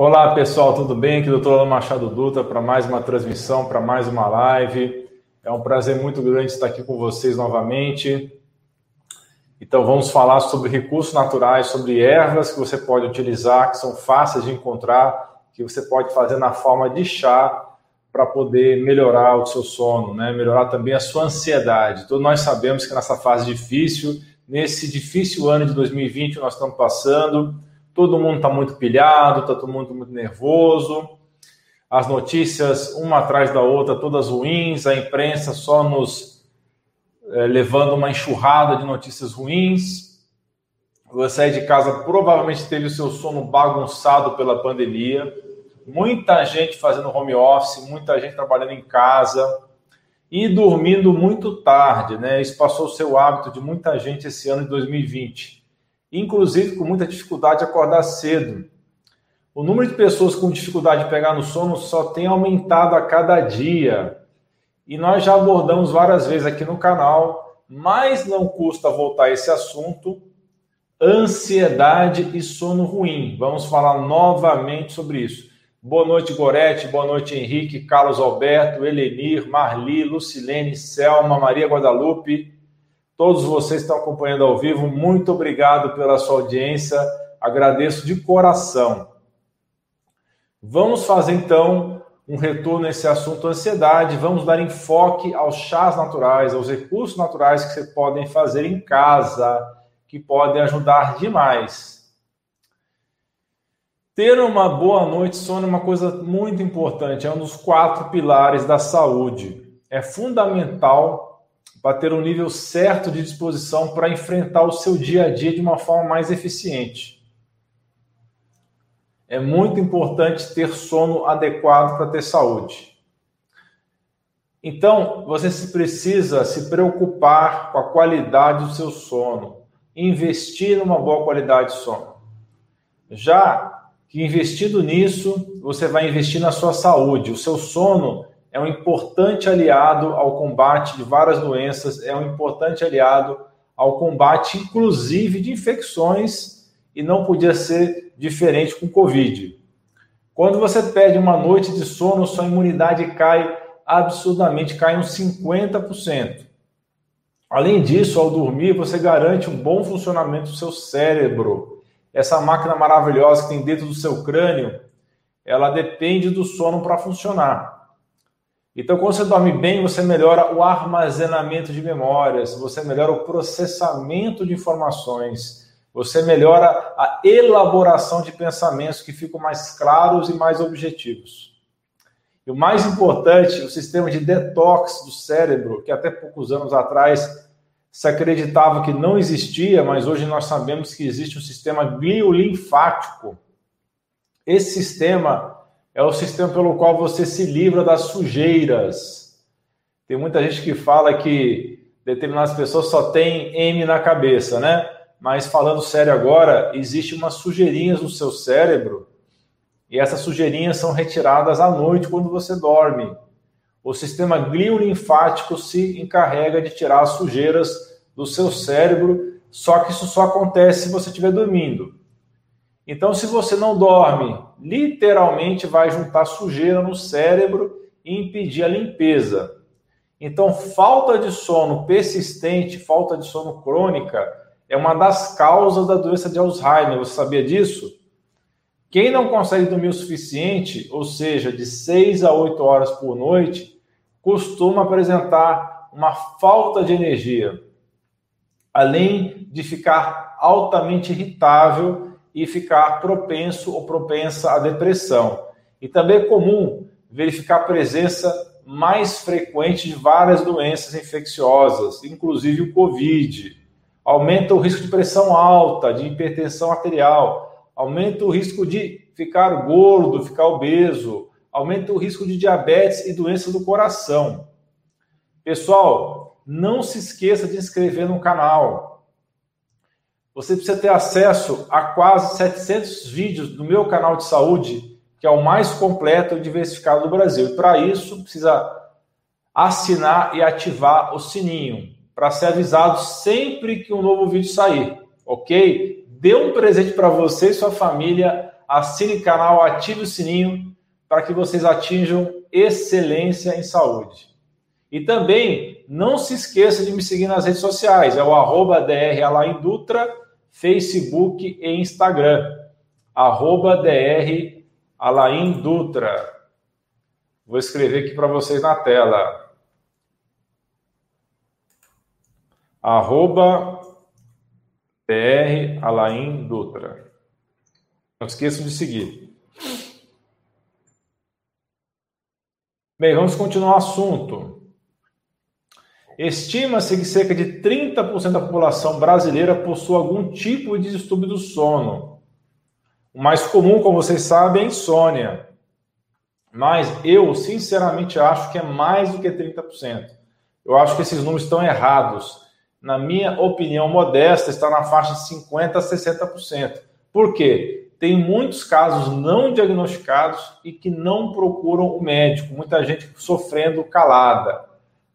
Olá pessoal, tudo bem? Aqui é o Dr. Alan Machado Dutra para mais uma transmissão, para mais uma live. É um prazer muito grande estar aqui com vocês novamente. Então vamos falar sobre recursos naturais, sobre ervas que você pode utilizar, que são fáceis de encontrar, que você pode fazer na forma de chá para poder melhorar o seu sono, né? melhorar também a sua ansiedade. Todos nós sabemos que nessa fase difícil, nesse difícil ano de 2020 nós estamos passando, todo mundo está muito pilhado, está todo mundo muito nervoso, as notícias uma atrás da outra, todas ruins, a imprensa só nos é, levando uma enxurrada de notícias ruins. Você aí de casa provavelmente teve o seu sono bagunçado pela pandemia, muita gente fazendo home office, muita gente trabalhando em casa e dormindo muito tarde, né? Isso passou o seu hábito de muita gente esse ano de 2020 inclusive com muita dificuldade de acordar cedo. O número de pessoas com dificuldade de pegar no sono só tem aumentado a cada dia. E nós já abordamos várias vezes aqui no canal, mas não custa voltar a esse assunto: ansiedade e sono ruim. Vamos falar novamente sobre isso. Boa noite, Gorete. Boa noite, Henrique, Carlos Alberto, Elenir, Marli, Lucilene, Selma, Maria Guadalupe, Todos vocês que estão acompanhando ao vivo, muito obrigado pela sua audiência. Agradeço de coração. Vamos fazer então um retorno nesse assunto ansiedade. Vamos dar enfoque aos chás naturais, aos recursos naturais que você podem fazer em casa, que podem ajudar demais. Ter uma boa noite de sono é uma coisa muito importante, é um dos quatro pilares da saúde. É fundamental para ter um nível certo de disposição para enfrentar o seu dia a dia de uma forma mais eficiente. É muito importante ter sono adequado para ter saúde. Então, você precisa se preocupar com a qualidade do seu sono, investir numa boa qualidade de sono. Já que investindo nisso, você vai investir na sua saúde. O seu sono é um importante aliado ao combate de várias doenças, é um importante aliado ao combate, inclusive, de infecções, e não podia ser diferente com Covid. Quando você perde uma noite de sono, sua imunidade cai absurdamente, cai uns 50%. Além disso, ao dormir, você garante um bom funcionamento do seu cérebro. Essa máquina maravilhosa que tem dentro do seu crânio, ela depende do sono para funcionar. Então, quando você dorme bem, você melhora o armazenamento de memórias, você melhora o processamento de informações, você melhora a elaboração de pensamentos que ficam mais claros e mais objetivos. E o mais importante, o sistema de detox do cérebro, que até poucos anos atrás se acreditava que não existia, mas hoje nós sabemos que existe um sistema gliolinfático. Esse sistema é o sistema pelo qual você se livra das sujeiras. Tem muita gente que fala que determinadas pessoas só têm M na cabeça, né? Mas falando sério agora, existe umas sujeirinhas no seu cérebro e essas sujeirinhas são retiradas à noite quando você dorme. O sistema gliolinfático se encarrega de tirar as sujeiras do seu cérebro, só que isso só acontece se você estiver dormindo. Então, se você não dorme, literalmente vai juntar sujeira no cérebro e impedir a limpeza. Então, falta de sono persistente, falta de sono crônica, é uma das causas da doença de Alzheimer. Você sabia disso? Quem não consegue dormir o suficiente, ou seja, de 6 a 8 horas por noite, costuma apresentar uma falta de energia, além de ficar altamente irritável e ficar propenso ou propensa à depressão. E também é comum verificar a presença mais frequente de várias doenças infecciosas, inclusive o Covid. Aumenta o risco de pressão alta, de hipertensão arterial, aumenta o risco de ficar gordo, ficar obeso, aumenta o risco de diabetes e doença do coração. Pessoal, não se esqueça de inscrever no canal você precisa ter acesso a quase 700 vídeos do meu canal de saúde, que é o mais completo e diversificado do Brasil. E para isso, precisa assinar e ativar o sininho para ser avisado sempre que um novo vídeo sair, ok? Dê um presente para você e sua família assine o canal, ative o sininho para que vocês atinjam excelência em saúde. E também não se esqueça de me seguir nas redes sociais, é o arroba Dutra, Facebook e Instagram. Arroba DR Alain Dutra. Vou escrever aqui para vocês na tela. Arroba DR Alain Dutra. Não esqueçam de seguir. Bem, vamos continuar o assunto. Estima-se que cerca de 30% da população brasileira possui algum tipo de distúrbio do sono. O mais comum, como vocês sabem, é insônia. Mas eu, sinceramente, acho que é mais do que 30%. Eu acho que esses números estão errados. Na minha opinião modesta, está na faixa de 50% a 60%. Por quê? tem muitos casos não diagnosticados e que não procuram o médico, muita gente sofrendo calada.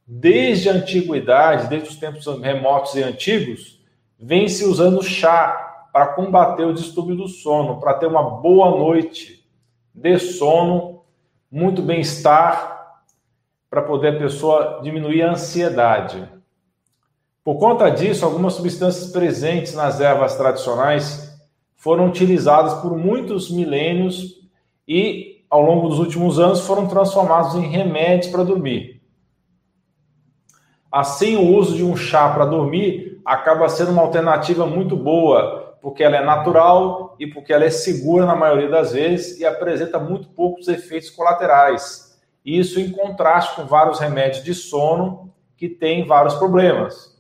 Desde a antiguidade, desde os tempos remotos e antigos, vem se usando chá para combater o distúrbio do sono, para ter uma boa noite de sono, muito bem-estar, para poder a pessoa diminuir a ansiedade. Por conta disso, algumas substâncias presentes nas ervas tradicionais foram utilizados por muitos milênios e, ao longo dos últimos anos, foram transformados em remédios para dormir. Assim, o uso de um chá para dormir acaba sendo uma alternativa muito boa, porque ela é natural e porque ela é segura na maioria das vezes e apresenta muito poucos efeitos colaterais. Isso em contraste com vários remédios de sono que têm vários problemas.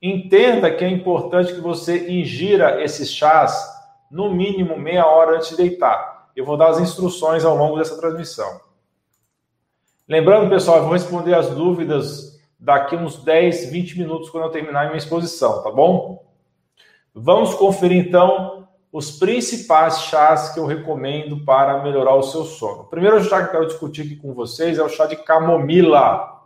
Entenda que é importante que você ingira esses chás no mínimo meia hora antes de deitar. Eu vou dar as instruções ao longo dessa transmissão. Lembrando, pessoal, eu vou responder as dúvidas daqui uns 10, 20 minutos quando eu terminar minha exposição, tá bom? Vamos conferir então os principais chás que eu recomendo para melhorar o seu sono. O primeiro chá que eu quero discutir aqui com vocês é o chá de camomila.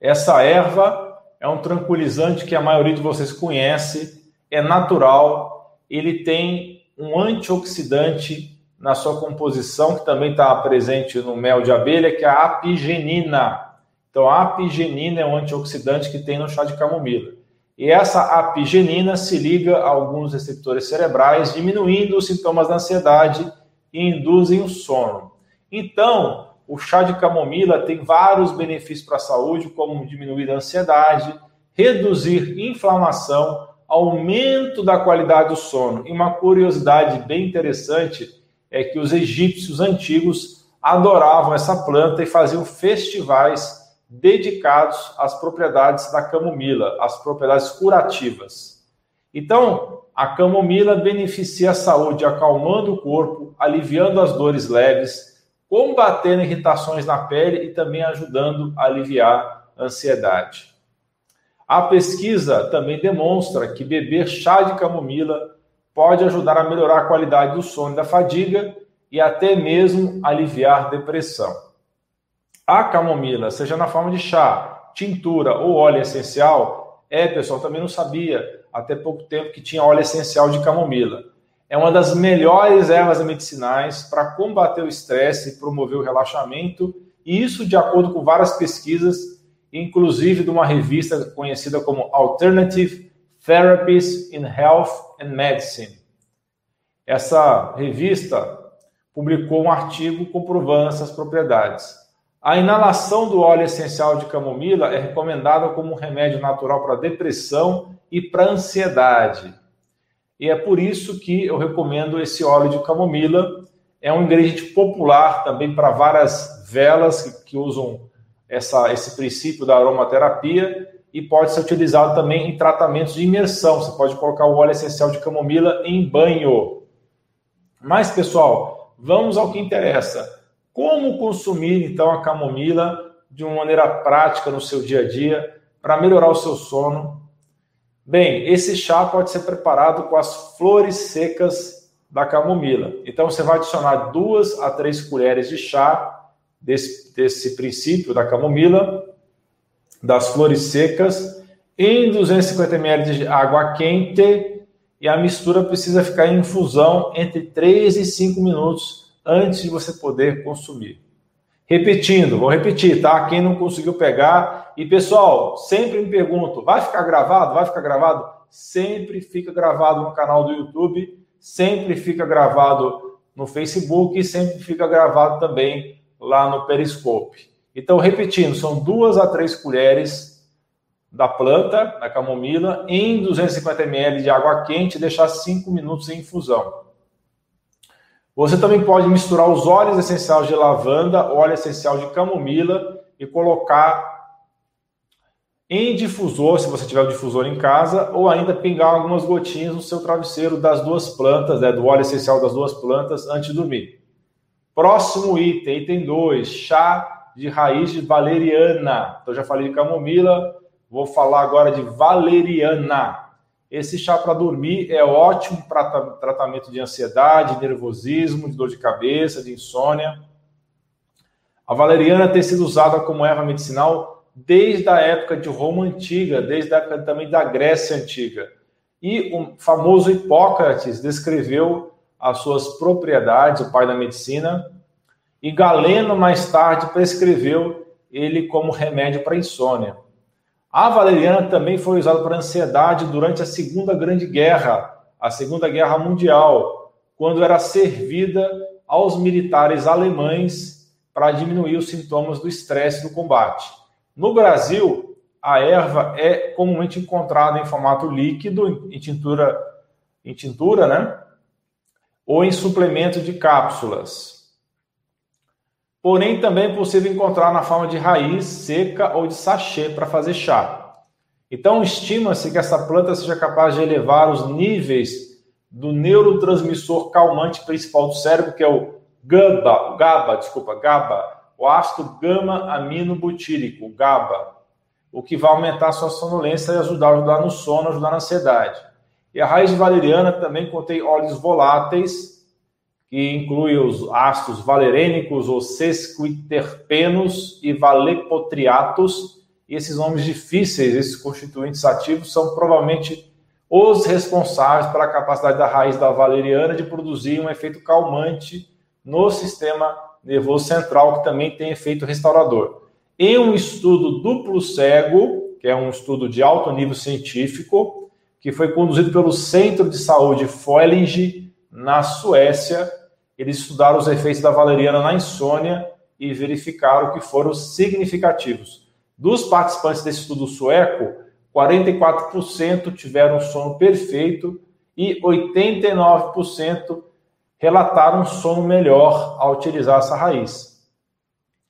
Essa erva é um tranquilizante que a maioria de vocês conhece, é natural, ele tem um antioxidante na sua composição, que também está presente no mel de abelha, que é a apigenina. Então, a apigenina é um antioxidante que tem no chá de camomila. E essa apigenina se liga a alguns receptores cerebrais, diminuindo os sintomas da ansiedade e induzem o sono. Então, o chá de camomila tem vários benefícios para a saúde, como diminuir a ansiedade, reduzir inflamação, aumento da qualidade do sono. E uma curiosidade bem interessante é que os egípcios antigos adoravam essa planta e faziam festivais dedicados às propriedades da camomila, às propriedades curativas. Então, a camomila beneficia a saúde, acalmando o corpo, aliviando as dores leves, combatendo irritações na pele e também ajudando a aliviar a ansiedade. A pesquisa também demonstra que beber chá de camomila pode ajudar a melhorar a qualidade do sono e da fadiga e até mesmo aliviar depressão. A camomila, seja na forma de chá, tintura ou óleo essencial, é, pessoal, também não sabia até pouco tempo que tinha óleo essencial de camomila é uma das melhores ervas medicinais para combater o estresse e promover o relaxamento, e isso de acordo com várias pesquisas, inclusive de uma revista conhecida como Alternative Therapies in Health and Medicine. Essa revista publicou um artigo comprovando essas propriedades. A inalação do óleo essencial de camomila é recomendada como um remédio natural para depressão e para ansiedade. E é por isso que eu recomendo esse óleo de camomila. É um ingrediente popular também para várias velas que, que usam essa, esse princípio da aromaterapia e pode ser utilizado também em tratamentos de imersão. Você pode colocar o óleo essencial de camomila em banho. Mas, pessoal, vamos ao que interessa. Como consumir, então, a camomila de uma maneira prática no seu dia a dia para melhorar o seu sono Bem, esse chá pode ser preparado com as flores secas da camomila. Então você vai adicionar duas a três colheres de chá desse, desse princípio da camomila, das flores secas, em 250 ml de água quente e a mistura precisa ficar em infusão entre 3 e 5 minutos antes de você poder consumir. Repetindo, vou repetir, tá? Quem não conseguiu pegar. E pessoal, sempre me pergunto: vai ficar gravado? Vai ficar gravado? Sempre fica gravado no canal do YouTube, sempre fica gravado no Facebook e sempre fica gravado também lá no Periscope. Então, repetindo, são duas a três colheres da planta, da camomila, em 250 ml de água quente deixar 5 minutos em infusão. Você também pode misturar os óleos essenciais de lavanda, óleo essencial de camomila e colocar em difusor, se você tiver o difusor em casa, ou ainda pingar algumas gotinhas no seu travesseiro das duas plantas, né, do óleo essencial das duas plantas antes de dormir. Próximo item, item 2, chá de raiz de valeriana. Então já falei de camomila, vou falar agora de valeriana. Esse chá para dormir é ótimo para tratamento de ansiedade, nervosismo, de dor de cabeça, de insônia. A valeriana tem sido usada como erva medicinal desde a época de Roma antiga, desde a época também da Grécia antiga. E o famoso Hipócrates descreveu as suas propriedades, o pai da medicina, e Galeno mais tarde prescreveu ele como remédio para insônia. A valeriana também foi usada para ansiedade durante a Segunda Grande Guerra, a Segunda Guerra Mundial, quando era servida aos militares alemães para diminuir os sintomas do estresse do combate. No Brasil, a erva é comumente encontrada em formato líquido, em tintura, em tintura, né? Ou em suplemento de cápsulas porém também é possível encontrar na forma de raiz seca ou de sachê para fazer chá. Então, estima-se que essa planta seja capaz de elevar os níveis do neurotransmissor calmante principal do cérebro, que é o GABA, o GABA, desculpa, GABA, o ácido gama-aminobutírico, o GABA, o que vai aumentar a sua sonolência e ajudar, ajudar no sono, ajudar na ansiedade. E a raiz valeriana também contém óleos voláteis, que inclui os ácidos valerênicos ou sesquiterpenos e valepotriatos. E esses nomes difíceis, esses constituintes ativos, são provavelmente os responsáveis pela capacidade da raiz da valeriana de produzir um efeito calmante no sistema nervoso central, que também tem efeito restaurador. Em um estudo duplo cego, que é um estudo de alto nível científico, que foi conduzido pelo Centro de Saúde Foelinge, na Suécia, eles estudaram os efeitos da valeriana na insônia e verificaram que foram significativos. Dos participantes desse estudo sueco, 44% tiveram sono perfeito e 89% relataram sono melhor ao utilizar essa raiz.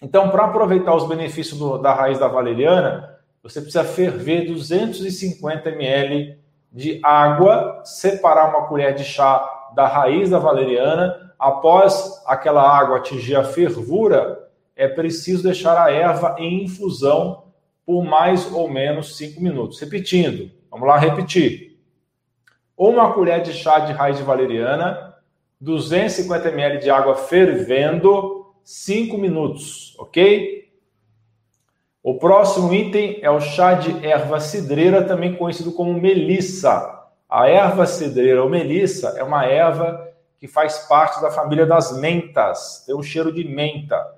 Então, para aproveitar os benefícios do, da raiz da valeriana, você precisa ferver 250 ml de água, separar uma colher de chá da raiz da valeriana após aquela água atingir a fervura, é preciso deixar a erva em infusão por mais ou menos 5 minutos. Repetindo, vamos lá repetir. Uma colher de chá de raiz de valeriana, 250 ml de água fervendo, 5 minutos, ok? O próximo item é o chá de erva cidreira, também conhecido como melissa. A erva cidreira ou melissa é uma erva que faz parte da família das mentas, tem um cheiro de menta.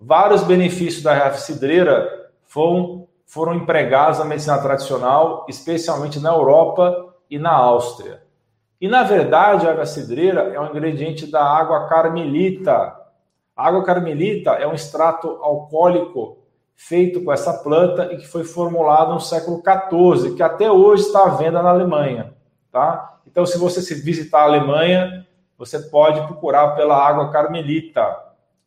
Vários benefícios da cidreira foram, foram empregados na medicina tradicional, especialmente na Europa e na Áustria. E, na verdade, a erva cidreira é um ingrediente da água carmelita. A água carmelita é um extrato alcoólico feito com essa planta e que foi formulado no século XIV, que até hoje está à venda na Alemanha. Tá? Então, se você visitar a Alemanha, você pode procurar pela água carmelita,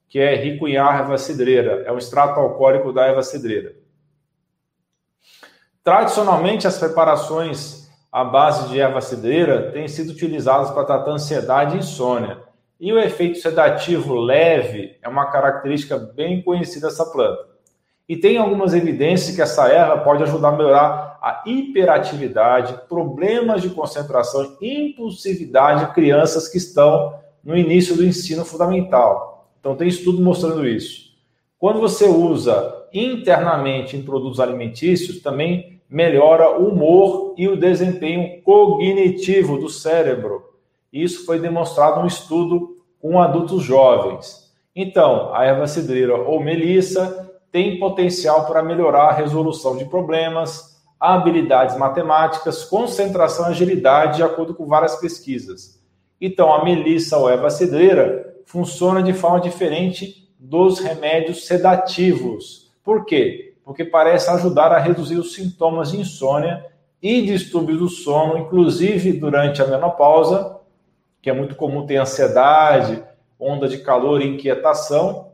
que é rico em erva cidreira, é um extrato alcoólico da erva cidreira. Tradicionalmente, as preparações à base de erva cidreira têm sido utilizadas para tratar ansiedade e insônia. E o efeito sedativo leve é uma característica bem conhecida dessa planta. E tem algumas evidências que essa erva pode ajudar a melhorar a hiperatividade, problemas de concentração, impulsividade de crianças que estão no início do ensino fundamental. Então, tem estudo mostrando isso. Quando você usa internamente em produtos alimentícios, também melhora o humor e o desempenho cognitivo do cérebro. Isso foi demonstrado no estudo com adultos jovens. Então, a erva cidreira ou melissa tem potencial para melhorar a resolução de problemas, habilidades matemáticas, concentração e agilidade, de acordo com várias pesquisas. Então, a melissa ou erva funciona de forma diferente dos remédios sedativos. Por quê? Porque parece ajudar a reduzir os sintomas de insônia e distúrbios do sono, inclusive durante a menopausa, que é muito comum ter ansiedade, onda de calor e inquietação.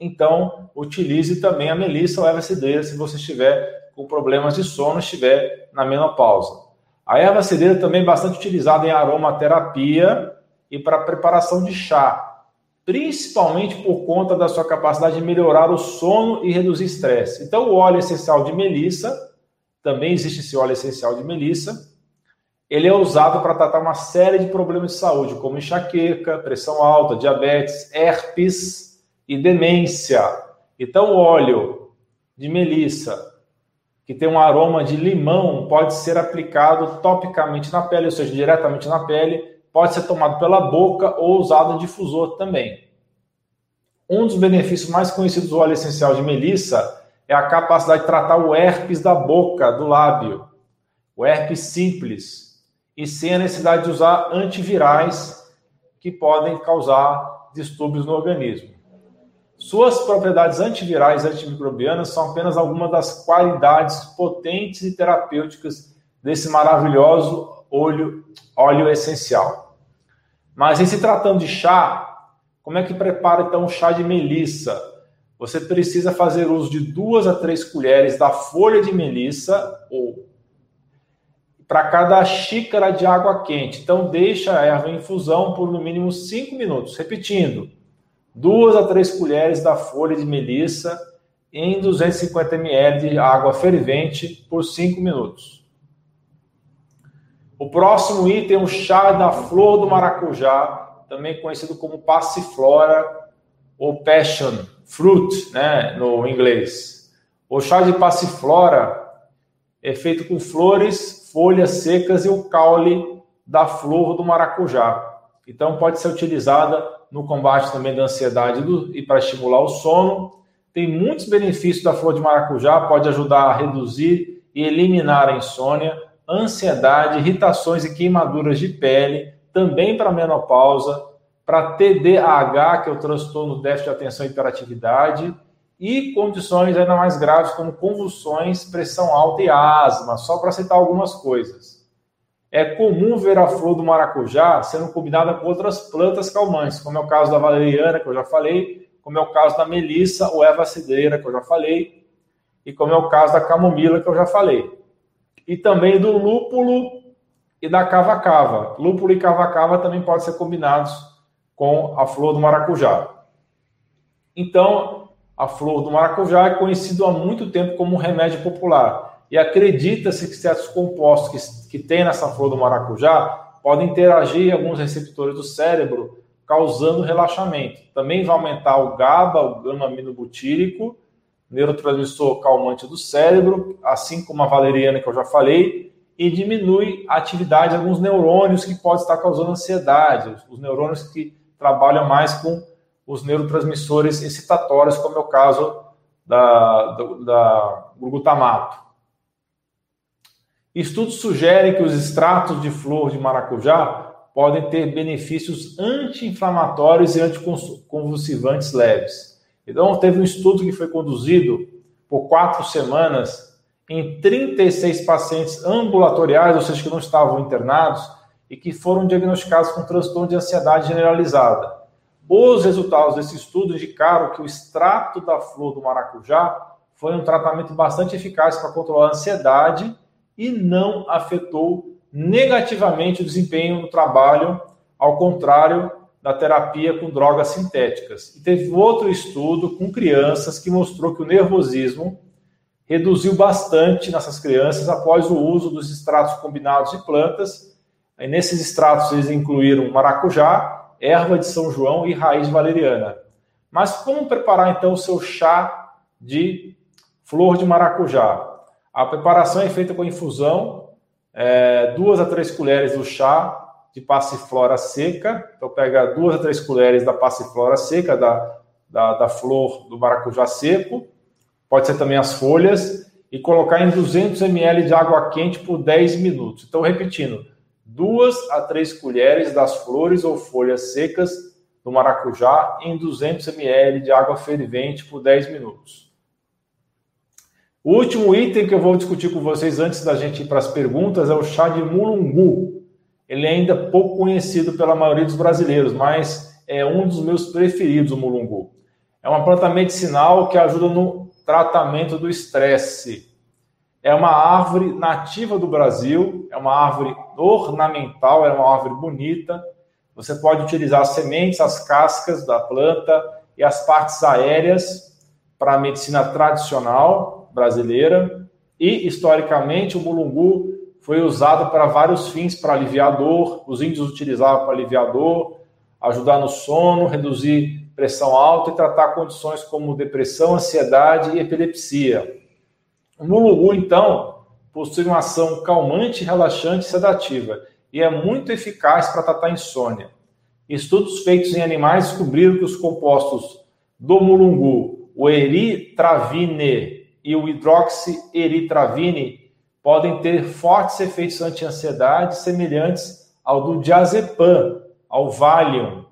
Então, utilize também a melissa ou erva cidreira se você estiver com problemas de sono, estiver na menopausa. A erva cidreira também é bastante utilizada em aromaterapia e para preparação de chá, principalmente por conta da sua capacidade de melhorar o sono e reduzir estresse. Então, o óleo essencial de melissa, também existe esse óleo essencial de melissa, ele é usado para tratar uma série de problemas de saúde, como enxaqueca, pressão alta, diabetes, herpes e demência. Então, o óleo de melissa, que tem um aroma de limão, pode ser aplicado topicamente na pele, ou seja, diretamente na pele, pode ser tomado pela boca ou usado em difusor também. Um dos benefícios mais conhecidos do óleo essencial de melissa é a capacidade de tratar o herpes da boca, do lábio, o herpes simples, e sem a necessidade de usar antivirais que podem causar distúrbios no organismo. Suas propriedades antivirais e antimicrobianas são apenas algumas das qualidades potentes e terapêuticas desse maravilhoso óleo, óleo essencial. Mas em se tratando de chá, como é que prepara então o chá de melissa? Você precisa fazer uso de duas a três colheres da folha de melissa ou para cada xícara de água quente. Então, deixa a erva em infusão por no mínimo 5 minutos. Repetindo, duas a três colheres da folha de melissa em 250 ml de água fervente por 5 minutos. O próximo item é o chá da flor do maracujá, também conhecido como passiflora ou passion fruit, né, no inglês. O chá de passiflora é feito com flores folhas secas e o caule da flor do maracujá. Então, pode ser utilizada no combate também da ansiedade do, e para estimular o sono. Tem muitos benefícios da flor de maracujá, pode ajudar a reduzir e eliminar a insônia, ansiedade, irritações e queimaduras de pele, também para menopausa, para TDAH, que é o transtorno déficit de atenção e hiperatividade, e condições ainda mais graves como convulsões, pressão alta e asma, só para citar algumas coisas. É comum ver a flor do maracujá sendo combinada com outras plantas calmantes, como é o caso da valeriana, que eu já falei, como é o caso da melissa ou erva cidreira, que eu já falei, e como é o caso da camomila, que eu já falei. E também do lúpulo e da cava-cava. Lúpulo e cava-cava também podem ser combinados com a flor do maracujá. Então, a flor do maracujá é conhecido há muito tempo como um remédio popular. E acredita-se que certos compostos que, que tem nessa flor do maracujá podem interagir em alguns receptores do cérebro, causando relaxamento. Também vai aumentar o GABA, o gama-aminobutírico, neurotransmissor calmante do cérebro, assim como a valeriana que eu já falei, e diminui a atividade de alguns neurônios que podem estar causando ansiedade, os neurônios que trabalham mais com os neurotransmissores excitatórios, como é o caso da, da, da glutamato. Estudos sugerem que os extratos de flor de maracujá podem ter benefícios anti-inflamatórios e anticonvulsivantes leves. Então, teve um estudo que foi conduzido por quatro semanas em 36 pacientes ambulatoriais, ou seja, que não estavam internados, e que foram diagnosticados com transtorno de ansiedade generalizada. Os resultados desse estudo indicaram que o extrato da flor do maracujá foi um tratamento bastante eficaz para controlar a ansiedade e não afetou negativamente o desempenho no trabalho, ao contrário da terapia com drogas sintéticas. E teve outro estudo com crianças que mostrou que o nervosismo reduziu bastante nessas crianças após o uso dos extratos combinados de plantas. E nesses extratos eles incluíram maracujá, erva de São João e raiz valeriana. Mas como preparar então o seu chá de flor de maracujá? A preparação é feita com infusão, é, duas a três colheres do chá de passiflora seca. Então, pega duas a três colheres da passiflora seca, da, da, da flor do maracujá seco, pode ser também as folhas, e colocar em 200 ml de água quente por 10 minutos. Então, repetindo, duas a três colheres das flores ou folhas secas do maracujá em 200 ml de água fervente por 10 minutos. O último item que eu vou discutir com vocês antes da gente ir para as perguntas é o chá de mulungu. Ele é ainda pouco conhecido pela maioria dos brasileiros, mas é um dos meus preferidos, o mulungu. É uma planta medicinal que ajuda no tratamento do estresse. É uma árvore nativa do Brasil, é uma árvore ornamental, é uma árvore bonita. Você pode utilizar as sementes, as cascas da planta e as partes aéreas para a medicina tradicional brasileira. E, historicamente, o mulungu foi usado para vários fins, para aliviar dor. Os índios utilizavam para aliviar dor, ajudar no sono, reduzir pressão alta e tratar condições como depressão, ansiedade e epilepsia. O mulungu, então, possui uma ação calmante, relaxante e sedativa e é muito eficaz para tratar insônia. Estudos feitos em animais descobriram que os compostos do mulungu, o eritravine e o hidroxieritravine, podem ter fortes efeitos anti-ansiedade semelhantes ao do diazepam, ao Valium,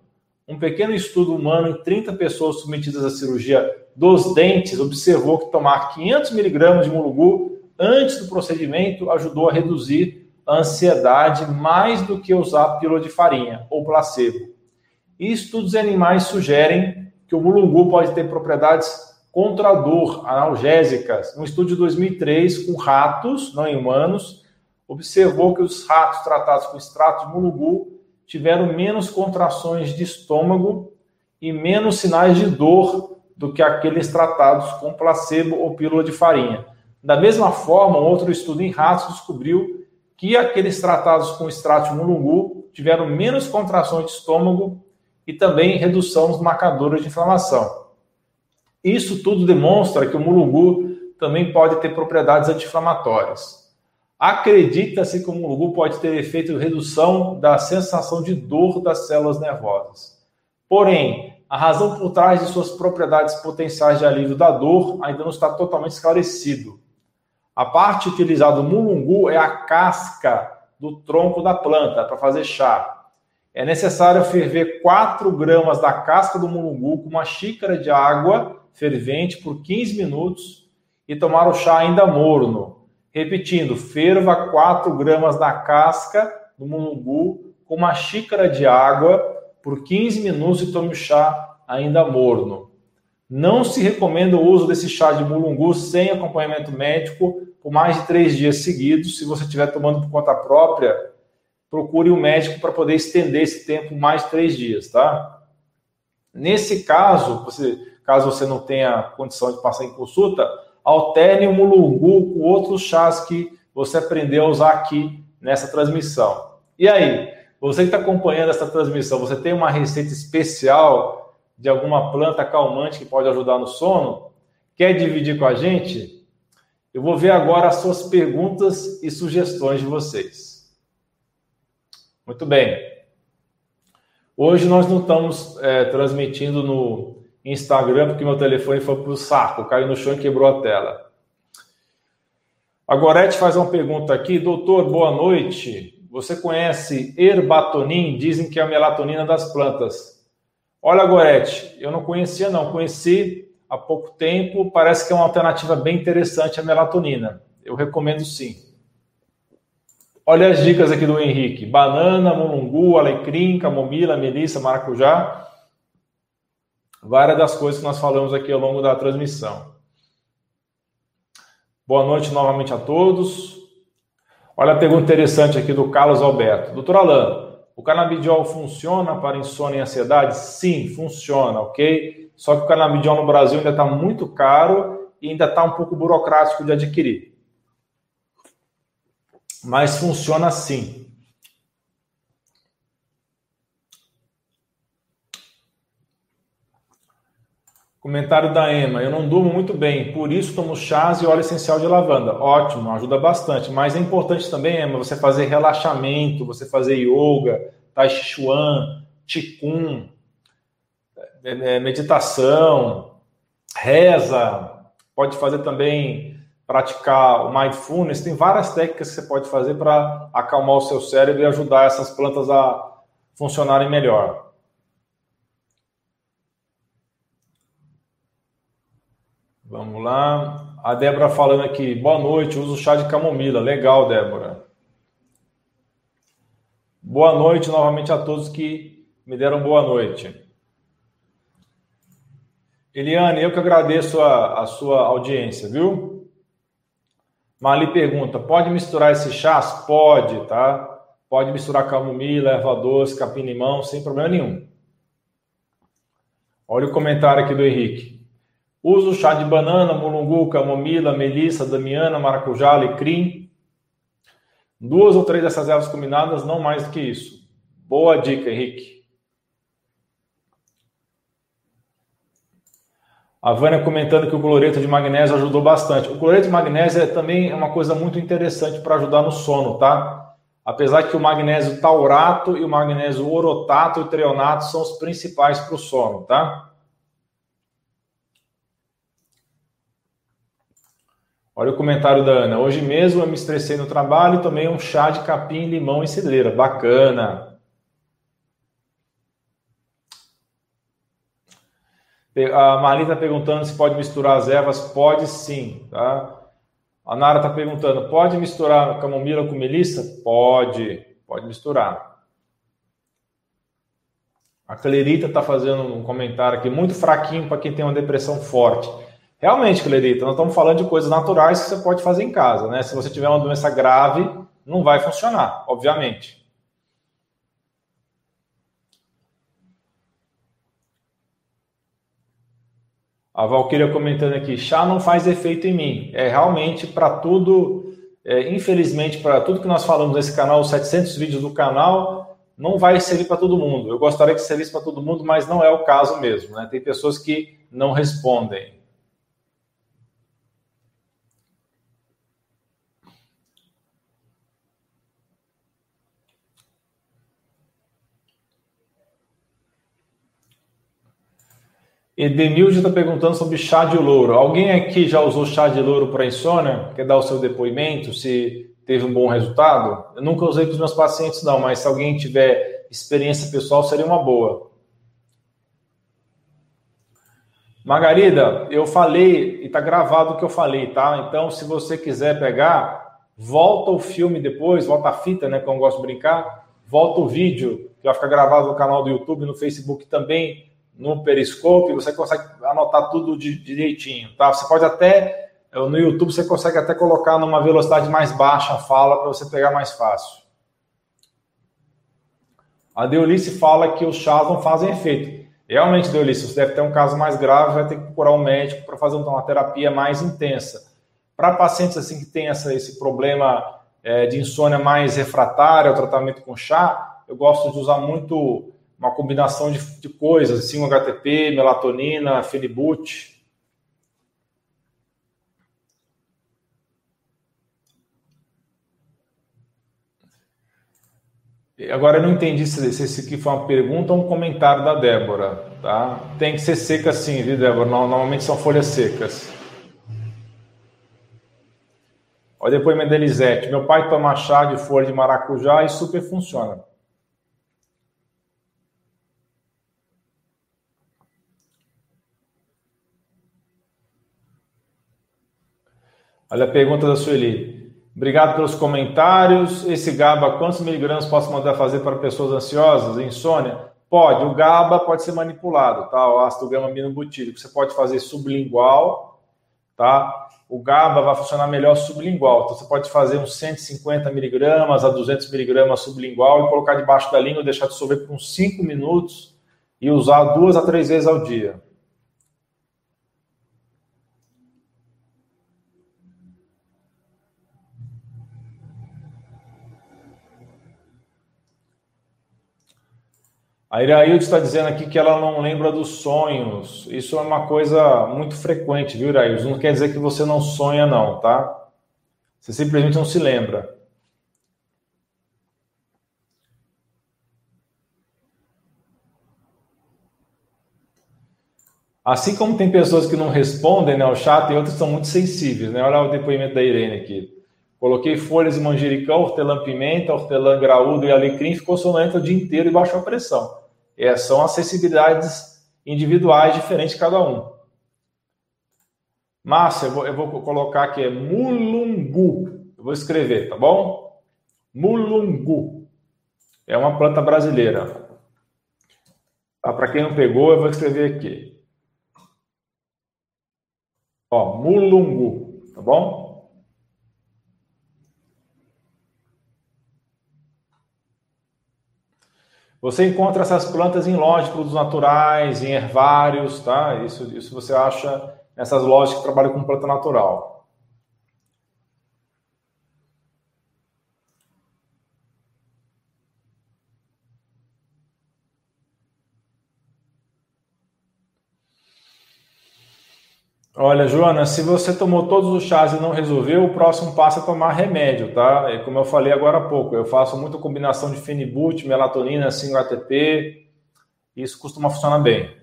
um pequeno estudo humano em 30 pessoas submetidas à cirurgia dos dentes observou que tomar 500 miligramas de mulungu antes do procedimento ajudou a reduzir a ansiedade mais do que usar pílula de farinha ou placebo. E estudos animais sugerem que o mulungu pode ter propriedades contra a dor, analgésicas. Um estudo de 2003 com ratos, não em humanos, observou que os ratos tratados com extrato de mulungu tiveram menos contrações de estômago e menos sinais de dor do que aqueles tratados com placebo ou pílula de farinha. Da mesma forma, outro estudo em ratos descobriu que aqueles tratados com extrato de mulungu tiveram menos contrações de estômago e também redução dos marcadores de inflamação. Isso tudo demonstra que o mulungu também pode ter propriedades anti-inflamatórias. Acredita-se que o mulungu pode ter efeito de redução da sensação de dor das células nervosas. Porém, a razão por trás de suas propriedades potenciais de alívio da dor ainda não está totalmente esclarecido. A parte utilizada do mulungu é a casca do tronco da planta para fazer chá. É necessário ferver 4 gramas da casca do mulungu com uma xícara de água fervente por 15 minutos e tomar o chá ainda morno. Repetindo, ferva 4 gramas da casca do mulungu com uma xícara de água por 15 minutos e tome o chá ainda morno. Não se recomenda o uso desse chá de mulungu sem acompanhamento médico por mais de três dias seguidos. Se você estiver tomando por conta própria, procure um médico para poder estender esse tempo mais três dias, tá? Nesse caso, você, caso você não tenha condição de passar em consulta, alterne o mulungu com outros chás que você aprendeu a usar aqui nessa transmissão. E aí, você que está acompanhando essa transmissão, você tem uma receita especial de alguma planta calmante que pode ajudar no sono? Quer dividir com a gente? Eu vou ver agora as suas perguntas e sugestões de vocês. Muito bem. Hoje nós não estamos é, transmitindo no Instagram, porque meu telefone foi para o saco, caiu no chão e quebrou a tela. A Gorete faz uma pergunta aqui, doutor, boa noite. Você conhece Herbatonin? Dizem que é a melatonina das plantas. Olha, Gorete, eu não conhecia, não. Conheci há pouco tempo. Parece que é uma alternativa bem interessante a melatonina. Eu recomendo sim. Olha as dicas aqui do Henrique: banana, mulungu, alecrim, camomila, melissa, maracujá várias das coisas que nós falamos aqui ao longo da transmissão. Boa noite novamente a todos. Olha a pergunta interessante aqui do Carlos Alberto. Doutor Alain, o canabidiol funciona para insônia e ansiedade? Sim, funciona, ok? Só que o canabidiol no Brasil ainda está muito caro e ainda está um pouco burocrático de adquirir. Mas funciona sim. Comentário da Ema, eu não durmo muito bem, por isso tomo chás e óleo essencial de lavanda. Ótimo, ajuda bastante. Mas é importante também, Ema, você fazer relaxamento, você fazer yoga, tai chi chuan, qigong, é, é, meditação, reza. Pode fazer também, praticar o mindfulness. Tem várias técnicas que você pode fazer para acalmar o seu cérebro e ajudar essas plantas a funcionarem melhor. Vamos lá. A Débora falando aqui. Boa noite, uso chá de camomila. Legal, Débora. Boa noite novamente a todos que me deram boa noite. Eliane, eu que agradeço a, a sua audiência, viu? Mali pergunta: pode misturar esses chás? Pode, tá? Pode misturar camomila, erva doce, capim-limão, sem problema nenhum. Olha o comentário aqui do Henrique. Uso chá de banana, mulungu, camomila, melissa, damiana, maracujá, alecrim. Duas ou três dessas ervas combinadas, não mais do que isso. Boa dica, Henrique. A Vânia comentando que o cloreto de magnésio ajudou bastante. O cloreto de magnésio é também é uma coisa muito interessante para ajudar no sono, tá? Apesar que o magnésio taurato e o magnésio orotato e treonato são os principais para o sono, tá? Olha o comentário da Ana. Hoje mesmo eu me estressei no trabalho e tomei um chá de capim, limão e cidreira. Bacana. A Marli está perguntando se pode misturar as ervas. Pode sim, tá? A Nara está perguntando, pode misturar camomila com melissa? Pode, pode misturar. A Clerita está fazendo um comentário aqui muito fraquinho para quem tem uma depressão forte. Realmente, Clerita, nós estamos falando de coisas naturais que você pode fazer em casa, né? Se você tiver uma doença grave, não vai funcionar, obviamente. A Valquíria comentando aqui, chá não faz efeito em mim. É realmente para tudo, é, infelizmente, para tudo que nós falamos nesse canal, os 700 vídeos do canal, não vai servir para todo mundo. Eu gostaria que servisse para todo mundo, mas não é o caso mesmo. Né? Tem pessoas que não respondem. Edemilde está perguntando sobre chá de louro. Alguém aqui já usou chá de louro para insônia? Quer dar o seu depoimento? Se teve um bom resultado? Eu nunca usei para os meus pacientes, não, mas se alguém tiver experiência pessoal, seria uma boa. Margarida, eu falei, e está gravado o que eu falei, tá? Então, se você quiser pegar, volta o filme depois, volta a fita, né? Como eu gosto de brincar, volta o vídeo, que vai ficar gravado no canal do YouTube, no Facebook também no Periscope, você consegue anotar tudo direitinho, tá? Você pode até, no YouTube, você consegue até colocar numa velocidade mais baixa a fala para você pegar mais fácil. A Deolice fala que os chás não fazem efeito. Realmente, Deolice, você deve ter um caso mais grave, vai ter que procurar um médico para fazer uma terapia mais intensa. Para pacientes assim que têm esse problema é, de insônia mais refratária ao tratamento com chá, eu gosto de usar muito uma combinação de, de coisas, assim, um HTP, melatonina, fenibut. Agora eu não entendi se, se esse aqui foi uma pergunta ou um comentário da Débora, tá? Tem que ser seca sim, viu, Débora? Normalmente são folhas secas. Olha da Elisete. Meu pai toma chá de folha de maracujá e super funciona. Olha a pergunta da Sueli. Obrigado pelos comentários. Esse GABA, quantos miligramas posso mandar fazer para pessoas ansiosas, insônia? Pode. O GABA pode ser manipulado, tá? O ácido gama-aminobutírico. Você pode fazer sublingual, tá? O GABA vai funcionar melhor sublingual. Então, você pode fazer uns 150 miligramas a 200 miligramas sublingual e colocar debaixo da língua, deixar dissolver por uns 5 minutos e usar duas a três vezes ao dia. A Irailde está dizendo aqui que ela não lembra dos sonhos. Isso é uma coisa muito frequente, viu, Irailde? Não quer dizer que você não sonha, não, tá? Você simplesmente não se lembra. Assim como tem pessoas que não respondem né, ao chat, e outras são muito sensíveis, né? Olha o depoimento da Irene aqui. Coloquei folhas de manjericão, hortelã-pimenta, hortelã-graúdo e alecrim, ficou sonolento o dia inteiro e baixou a pressão. É, são acessibilidades individuais diferentes de cada um. Márcia, eu vou, eu vou colocar aqui, é mulungu. Eu vou escrever, tá bom? Mulungu. É uma planta brasileira. Tá, Para quem não pegou, eu vou escrever aqui. Ó, mulungu, tá bom? Você encontra essas plantas em lojas de produtos naturais, em hervários, tá? Isso, isso você acha nessas lojas que trabalham com planta natural. Olha, Joana, se você tomou todos os chás e não resolveu, o próximo passo é tomar remédio, tá? E como eu falei agora há pouco, eu faço muita combinação de fenibut, melatonina, 5-ATP, isso costuma funcionar bem.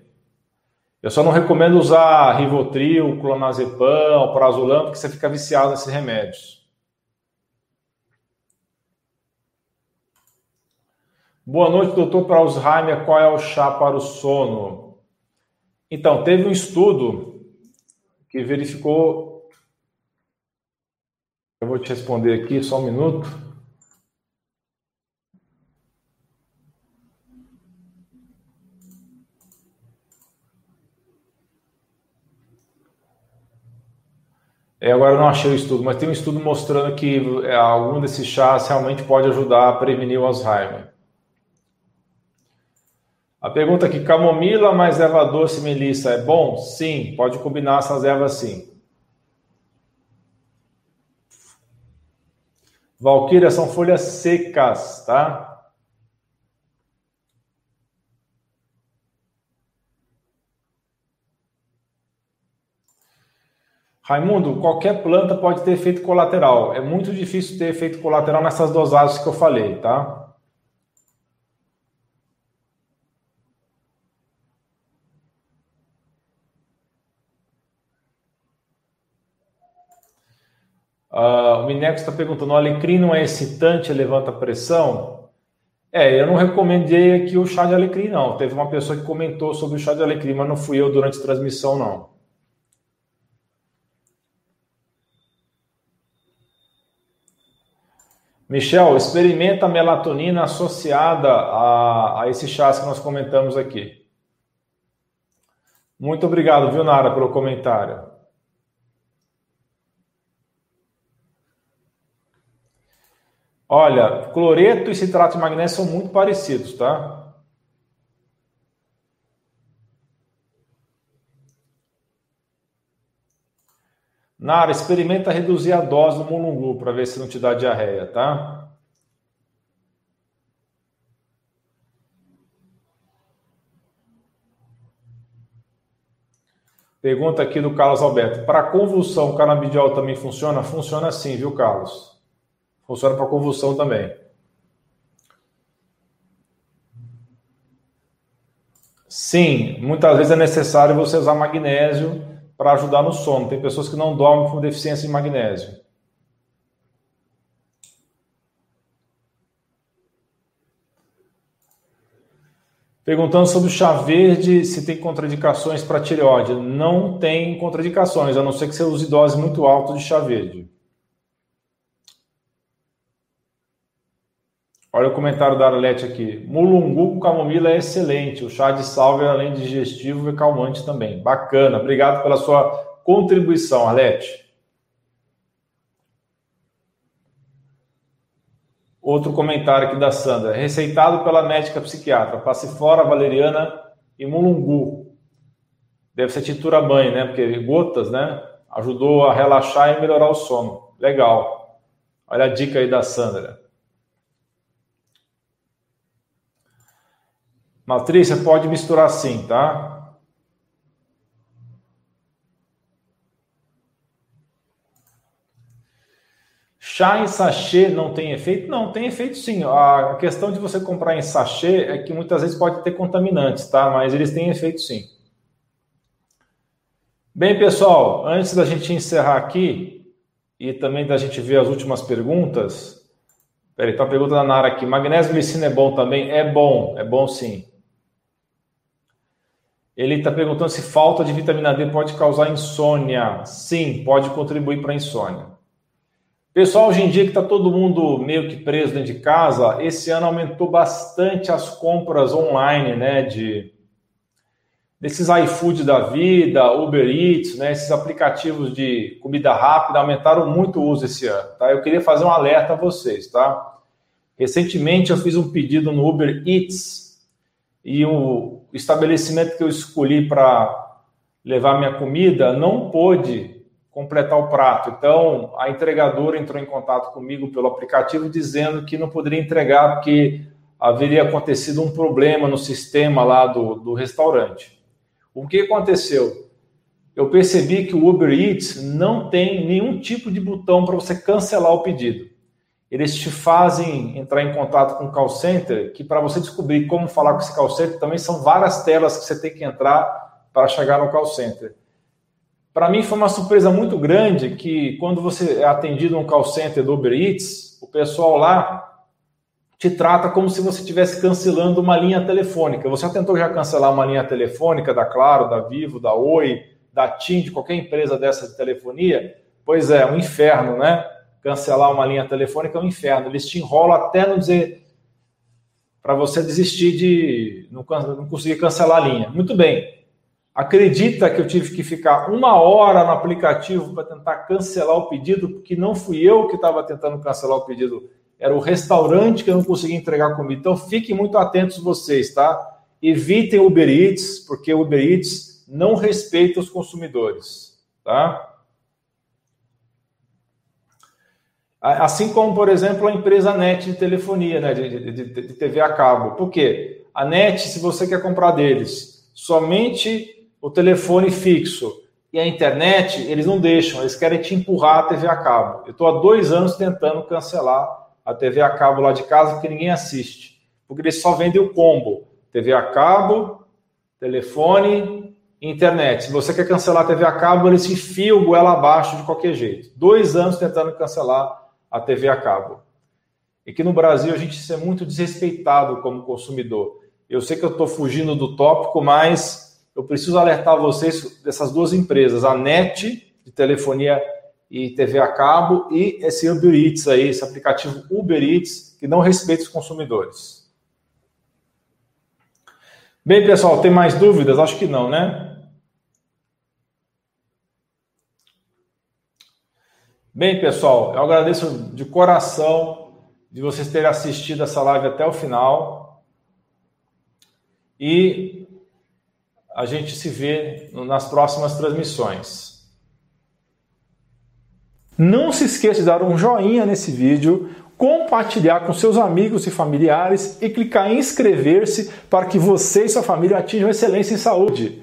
Eu só não recomendo usar Rivotril, clonazepam, prazolam, porque você fica viciado nesses remédios. Boa noite, doutor para Alzheimer. Qual é o chá para o sono? Então, teve um estudo que verificou. Eu vou te responder aqui, só um minuto. É, agora não achei o estudo, mas tem um estudo mostrando que é, algum desses chás realmente pode ajudar a prevenir o Alzheimer. A pergunta aqui, camomila mais erva doce melissa é bom? Sim, pode combinar essas ervas sim. Valquíria são folhas secas, tá? Raimundo, qualquer planta pode ter efeito colateral. É muito difícil ter efeito colateral nessas dosagens que eu falei, tá? Uh, o Mineco está perguntando: o alecrim não é excitante, levanta pressão? É, eu não recomendei aqui o chá de alecrim, não. Teve uma pessoa que comentou sobre o chá de alecrim, mas não fui eu durante a transmissão, não. Michel, experimenta a melatonina associada a, a esses chás que nós comentamos aqui. Muito obrigado, viu, Nara, pelo comentário. Olha, cloreto e citrato de magnésio são muito parecidos, tá? Nara, experimenta reduzir a dose do mulungu para ver se não te dá diarreia, tá? Pergunta aqui do Carlos Alberto. Para convulsão, o canabidiol também funciona? Funciona sim, viu, Carlos? Funciona para convulsão também. Sim, muitas vezes é necessário você usar magnésio para ajudar no sono. Tem pessoas que não dormem com deficiência de magnésio. Perguntando sobre o chá verde, se tem contraindicações para tireoide. Não tem contraindicações, a não ser que você use dose muito alta de chá verde. Olha o comentário da Arlete aqui. Mulungu com camomila é excelente. O chá de salve, além de digestivo, é calmante também. Bacana. Obrigado pela sua contribuição, Arlete. Outro comentário aqui da Sandra. Receitado pela médica psiquiatra. Passiflora, valeriana e mulungu. Deve ser tintura banho, né? Porque gotas, né? Ajudou a relaxar e melhorar o sono. Legal. Olha a dica aí da Sandra. Matrícia, pode misturar sim, tá? Chá em sachê não tem efeito? Não, tem efeito sim. A questão de você comprar em sachê é que muitas vezes pode ter contaminantes, tá? Mas eles têm efeito sim. Bem, pessoal, antes da gente encerrar aqui e também da gente ver as últimas perguntas. Peraí, tá uma pergunta da Nara aqui. Magnésio glicina é bom também? É bom, é bom sim. Ele está perguntando se falta de vitamina D pode causar insônia. Sim, pode contribuir para insônia. Pessoal, hoje em dia que está todo mundo meio que preso dentro de casa, esse ano aumentou bastante as compras online, né? De desses iFood da vida, Uber Eats, né? Esses aplicativos de comida rápida aumentaram muito o uso esse ano, tá? Eu queria fazer um alerta a vocês, tá? Recentemente eu fiz um pedido no Uber Eats e o estabelecimento que eu escolhi para levar minha comida não pôde completar o prato. Então, a entregadora entrou em contato comigo pelo aplicativo dizendo que não poderia entregar porque haveria acontecido um problema no sistema lá do, do restaurante. O que aconteceu? Eu percebi que o Uber Eats não tem nenhum tipo de botão para você cancelar o pedido. Eles te fazem entrar em contato com o call center, que para você descobrir como falar com esse call center, também são várias telas que você tem que entrar para chegar no call center. Para mim foi uma surpresa muito grande que quando você é atendido no call center do Uber Eats, o pessoal lá te trata como se você estivesse cancelando uma linha telefônica. Você já tentou já cancelar uma linha telefônica da Claro, da Vivo, da Oi, da TIM, de qualquer empresa dessa de telefonia? Pois é, um inferno, né? Cancelar uma linha telefônica é um inferno. Eles te enrolam até não dizer para você desistir de não, não conseguir cancelar a linha. Muito bem. Acredita que eu tive que ficar uma hora no aplicativo para tentar cancelar o pedido, porque não fui eu que estava tentando cancelar o pedido, era o restaurante que eu não conseguia entregar comida. Então fiquem muito atentos vocês, tá? Evitem Uber Eats, porque o Uber Eats não respeita os consumidores, tá? Assim como, por exemplo, a empresa NET de telefonia, né, de, de, de TV a cabo. Por quê? A NET, se você quer comprar deles, somente o telefone fixo e a internet, eles não deixam, eles querem te empurrar a TV a cabo. Eu estou há dois anos tentando cancelar a TV a cabo lá de casa porque ninguém assiste. Porque eles só vendem o combo: TV a cabo, telefone internet. Se você quer cancelar a TV a cabo, eles enfiam o goela abaixo de qualquer jeito. Dois anos tentando cancelar a TV a cabo. E que no Brasil a gente é muito desrespeitado como consumidor. Eu sei que eu estou fugindo do tópico, mas eu preciso alertar vocês dessas duas empresas, a NET, de telefonia e TV a cabo, e esse Uber Eats aí, esse aplicativo Uber Eats, que não respeita os consumidores. Bem, pessoal, tem mais dúvidas? Acho que não, né? Bem, pessoal, eu agradeço de coração de vocês terem assistido essa live até o final. E a gente se vê nas próximas transmissões. Não se esqueça de dar um joinha nesse vídeo, compartilhar com seus amigos e familiares e clicar em inscrever-se para que você e sua família atinjam excelência em saúde.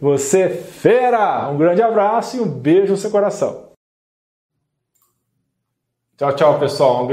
Você é fera! Um grande abraço e um beijo no seu coração. Tchau, tchau, pessoal. Um grande